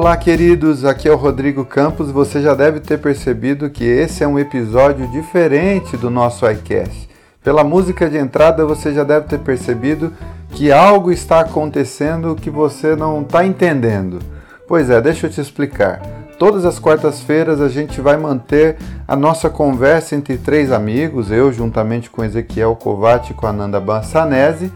Olá, queridos. Aqui é o Rodrigo Campos. Você já deve ter percebido que esse é um episódio diferente do nosso iCast. Pela música de entrada, você já deve ter percebido que algo está acontecendo que você não está entendendo. Pois é, deixa eu te explicar. Todas as quartas-feiras a gente vai manter a nossa conversa entre três amigos, eu juntamente com Ezequiel Kovac e com Ananda Bansanese,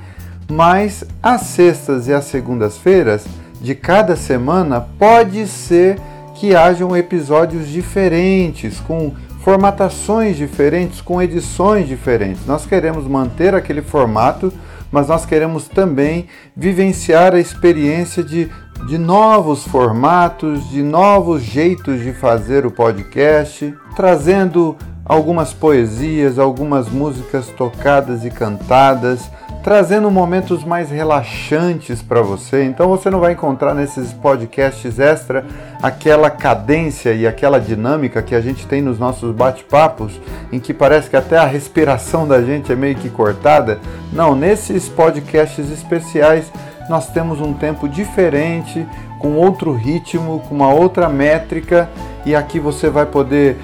mas às sextas e às segundas-feiras de cada semana pode ser que hajam episódios diferentes, com formatações diferentes, com edições diferentes. Nós queremos manter aquele formato, mas nós queremos também vivenciar a experiência de, de novos formatos, de novos jeitos de fazer o podcast, trazendo algumas poesias, algumas músicas tocadas e cantadas trazendo momentos mais relaxantes para você. Então você não vai encontrar nesses podcasts extra aquela cadência e aquela dinâmica que a gente tem nos nossos bate-papos, em que parece que até a respiração da gente é meio que cortada. Não, nesses podcasts especiais nós temos um tempo diferente, com outro ritmo, com uma outra métrica, e aqui você vai poder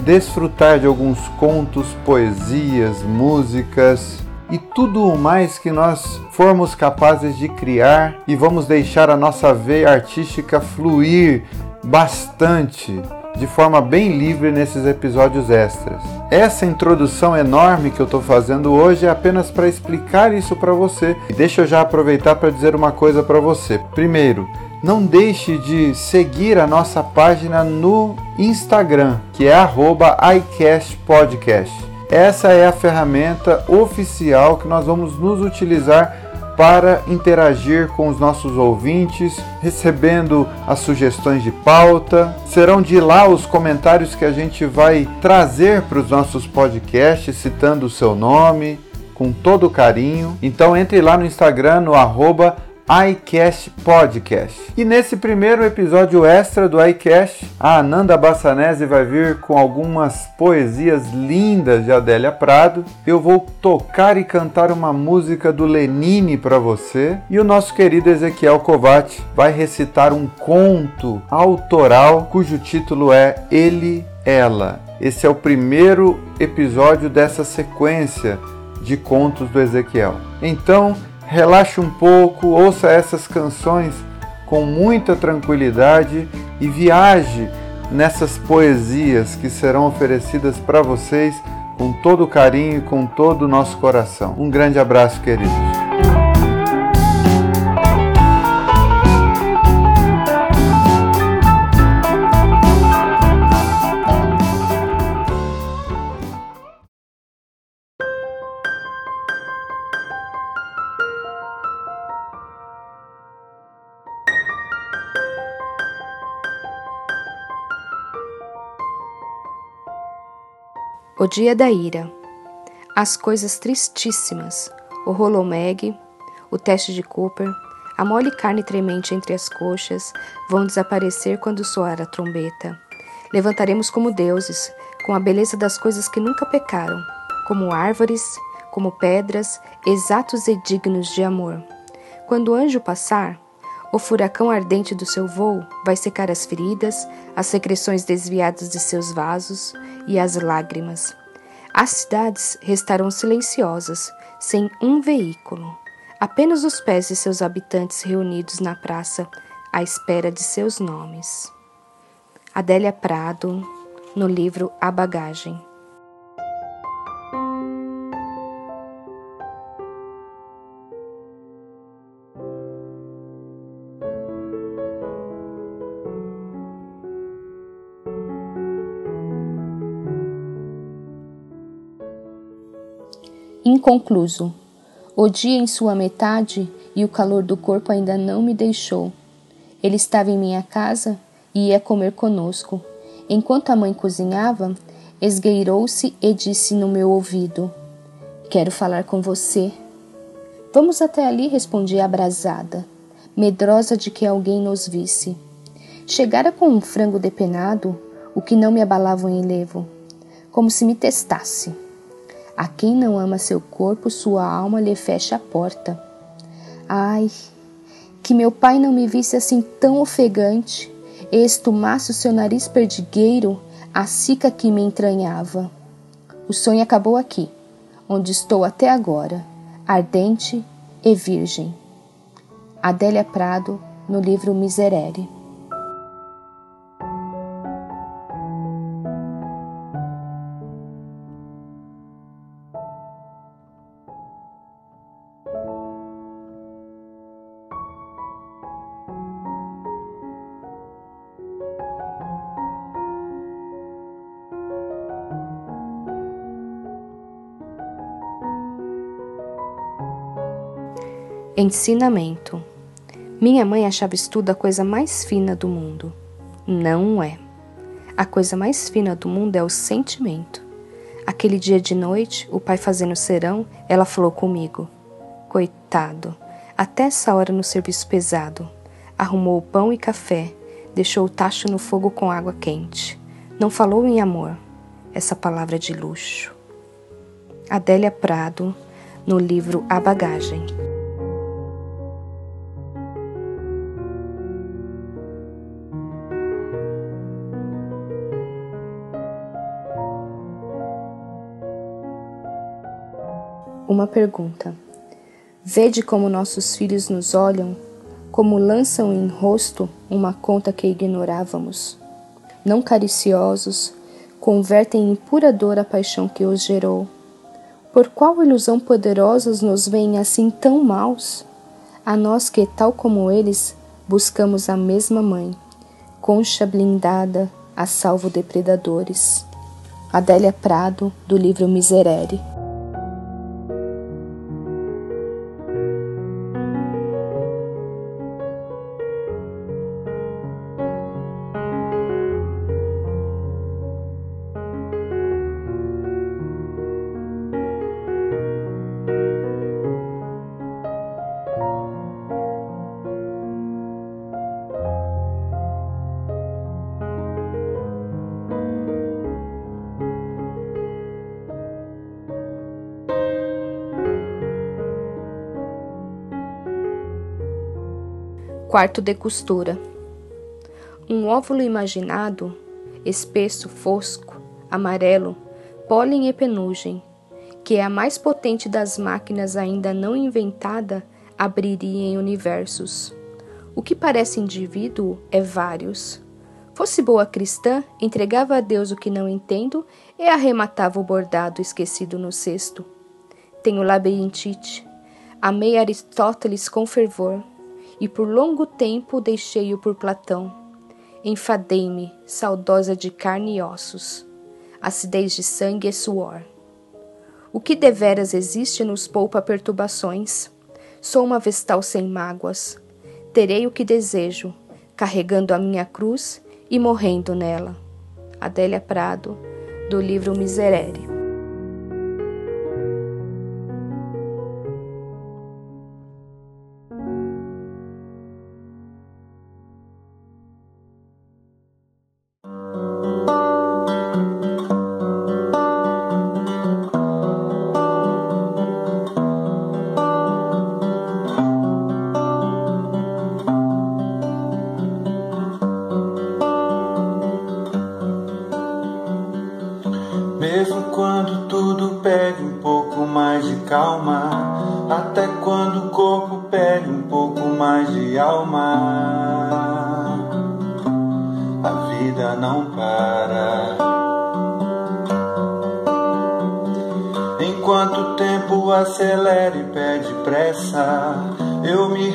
desfrutar de alguns contos, poesias, músicas, e tudo o mais que nós formos capazes de criar e vamos deixar a nossa veia artística fluir bastante, de forma bem livre nesses episódios extras. Essa introdução enorme que eu estou fazendo hoje é apenas para explicar isso para você. E deixa eu já aproveitar para dizer uma coisa para você. Primeiro, não deixe de seguir a nossa página no Instagram, que é @icastpodcast. Essa é a ferramenta oficial que nós vamos nos utilizar para interagir com os nossos ouvintes, recebendo as sugestões de pauta. Serão de lá os comentários que a gente vai trazer para os nossos podcasts, citando o seu nome, com todo carinho. Então entre lá no Instagram, no arroba iCast Podcast. E nesse primeiro episódio extra do iCast, a Ananda Bassanese vai vir com algumas poesias lindas de Adélia Prado. Eu vou tocar e cantar uma música do Lenine para você e o nosso querido Ezequiel Kovac vai recitar um conto autoral cujo título é Ele, Ela. Esse é o primeiro episódio dessa sequência de contos do Ezequiel. Então, relaxe um pouco, ouça essas canções com muita tranquilidade e viaje nessas poesias que serão oferecidas para vocês com todo carinho e com todo o nosso coração. Um grande abraço, queridos. O dia da ira. As coisas tristíssimas. O Rolomeg, o teste de Cooper, a mole carne tremente entre as coxas vão desaparecer quando soar a trombeta. Levantaremos como deuses, com a beleza das coisas que nunca pecaram, como árvores, como pedras, exatos e dignos de amor. Quando o anjo passar, o furacão ardente do seu voo vai secar as feridas, as secreções desviadas de seus vasos e as lágrimas. As cidades restarão silenciosas, sem um veículo. Apenas os pés de seus habitantes reunidos na praça, à espera de seus nomes. Adélia Prado, no livro A Bagagem. Inconcluso. O dia em sua metade e o calor do corpo ainda não me deixou. Ele estava em minha casa e ia comer conosco. Enquanto a mãe cozinhava, esgueirou-se e disse no meu ouvido: Quero falar com você. Vamos até ali, respondi abrasada, medrosa de que alguém nos visse. Chegara com um frango depenado, o que não me abalava o enlevo, como se me testasse. A quem não ama seu corpo, sua alma lhe fecha a porta. Ai, que meu pai não me visse assim tão ofegante e estumasse o seu nariz perdigueiro a cica que me entranhava. O sonho acabou aqui, onde estou até agora, ardente e virgem. Adélia Prado, no livro Miserere. Ensinamento. Minha mãe achava estudo a coisa mais fina do mundo. Não é. A coisa mais fina do mundo é o sentimento. Aquele dia de noite, o pai fazendo serão, ela falou comigo: Coitado, até essa hora no serviço pesado. Arrumou o pão e café, deixou o tacho no fogo com água quente. Não falou em amor, essa palavra de luxo. Adélia Prado, no livro A Bagagem. Uma pergunta. Vede como nossos filhos nos olham, como lançam em rosto uma conta que ignorávamos. Não cariciosos, convertem em pura dor a paixão que os gerou. Por qual ilusão poderosa nos veem assim tão maus? A nós que, tal como eles, buscamos a mesma mãe, concha blindada, a salvo depredadores. Adélia Prado, do livro Miserere. Quarto de costura. Um óvulo imaginado, espesso, fosco, amarelo, pólen e penugem, que é a mais potente das máquinas ainda não inventada, abriria em universos. O que parece indivíduo é vários. Fosse boa cristã, entregava a Deus o que não entendo e arrematava o bordado esquecido no cesto. Tenho labirintite. Amei Aristóteles com fervor e por longo tempo deixei-o por Platão. Enfadei-me, saudosa de carne e ossos, acidez de sangue e suor. O que deveras existe nos poupa perturbações. Sou uma vestal sem mágoas. Terei o que desejo, carregando a minha cruz e morrendo nela. Adélia Prado, do livro Miserere.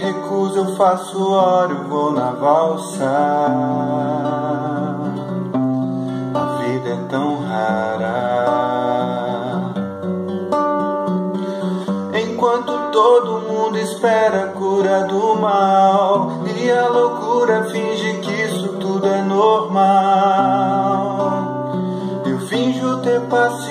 Recuso, eu faço hora, eu vou na valsa. A vida é tão rara. Enquanto todo mundo espera a cura do mal, e a loucura finge que isso tudo é normal. Eu finjo ter paciência.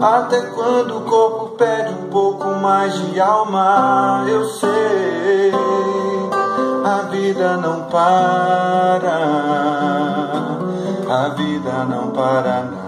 até quando o corpo pede um pouco mais de alma, eu sei a vida não para, a vida não para não.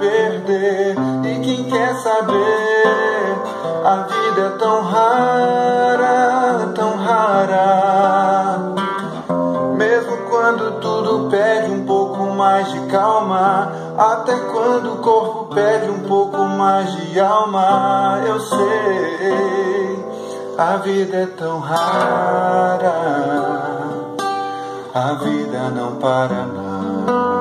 perder? E quem quer saber? A vida é tão rara, tão rara. Mesmo quando tudo pede um pouco mais de calma, até quando o corpo pede um pouco mais de alma, eu sei. A vida é tão rara, a vida não para não.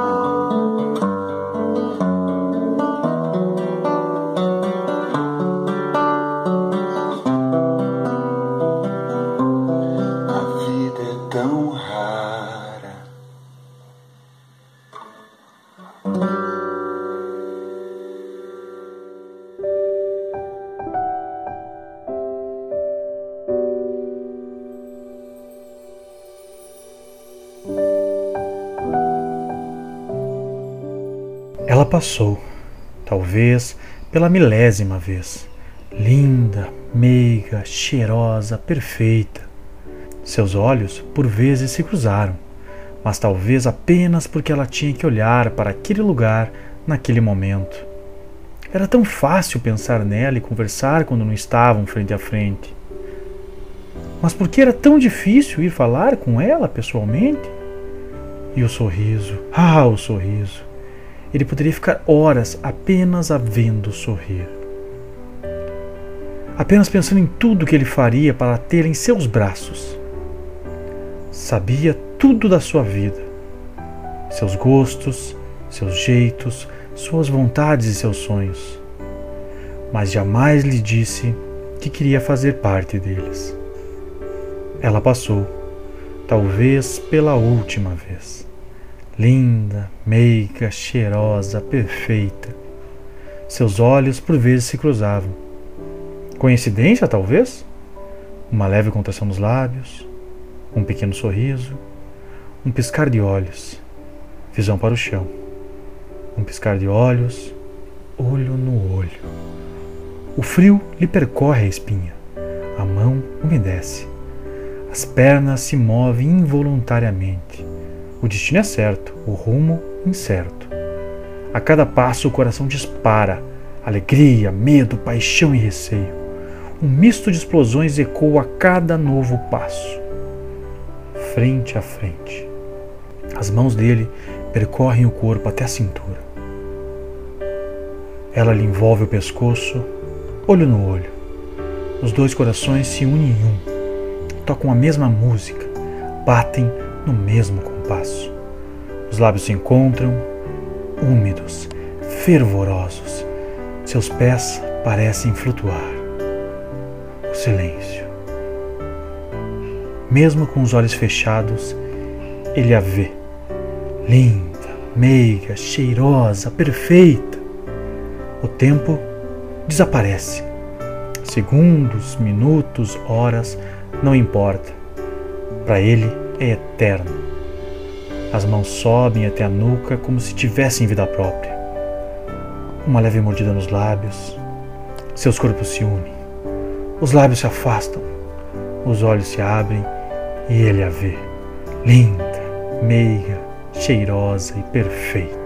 Ela passou, talvez pela milésima vez. Linda, meiga, cheirosa, perfeita. Seus olhos por vezes se cruzaram, mas talvez apenas porque ela tinha que olhar para aquele lugar naquele momento. Era tão fácil pensar nela e conversar quando não estavam frente a frente. Mas por que era tão difícil ir falar com ela pessoalmente? E o sorriso, ah, o sorriso! Ele poderia ficar horas apenas a vendo sorrir. Apenas pensando em tudo que ele faria para tê-la em seus braços. Sabia tudo da sua vida, seus gostos, seus jeitos, suas vontades e seus sonhos, mas jamais lhe disse que queria fazer parte deles. Ela passou, talvez pela última vez linda, meiga, cheirosa, perfeita. Seus olhos por vezes se cruzavam. Coincidência, talvez? Uma leve contração nos lábios, um pequeno sorriso, um piscar de olhos, visão para o chão. Um piscar de olhos, olho no olho. O frio lhe percorre a espinha, a mão umedece, as pernas se movem involuntariamente o destino é certo, o rumo incerto. A cada passo o coração dispara, alegria, medo, paixão e receio. Um misto de explosões ecoa a cada novo passo. Frente a frente. As mãos dele percorrem o corpo até a cintura. Ela lhe envolve o pescoço, olho no olho. Os dois corações se unem em um, tocam a mesma música, batem no mesmo Os lábios se encontram, úmidos, fervorosos. Seus pés parecem flutuar. O silêncio. Mesmo com os olhos fechados, ele a vê. Linda, meiga, cheirosa, perfeita. O tempo desaparece. Segundos, minutos, horas, não importa. Para ele, é eterno. As mãos sobem até a nuca como se tivessem vida própria. Uma leve mordida nos lábios. Seus corpos se unem. Os lábios se afastam. Os olhos se abrem e ele a vê. Linda, meiga, cheirosa e perfeita.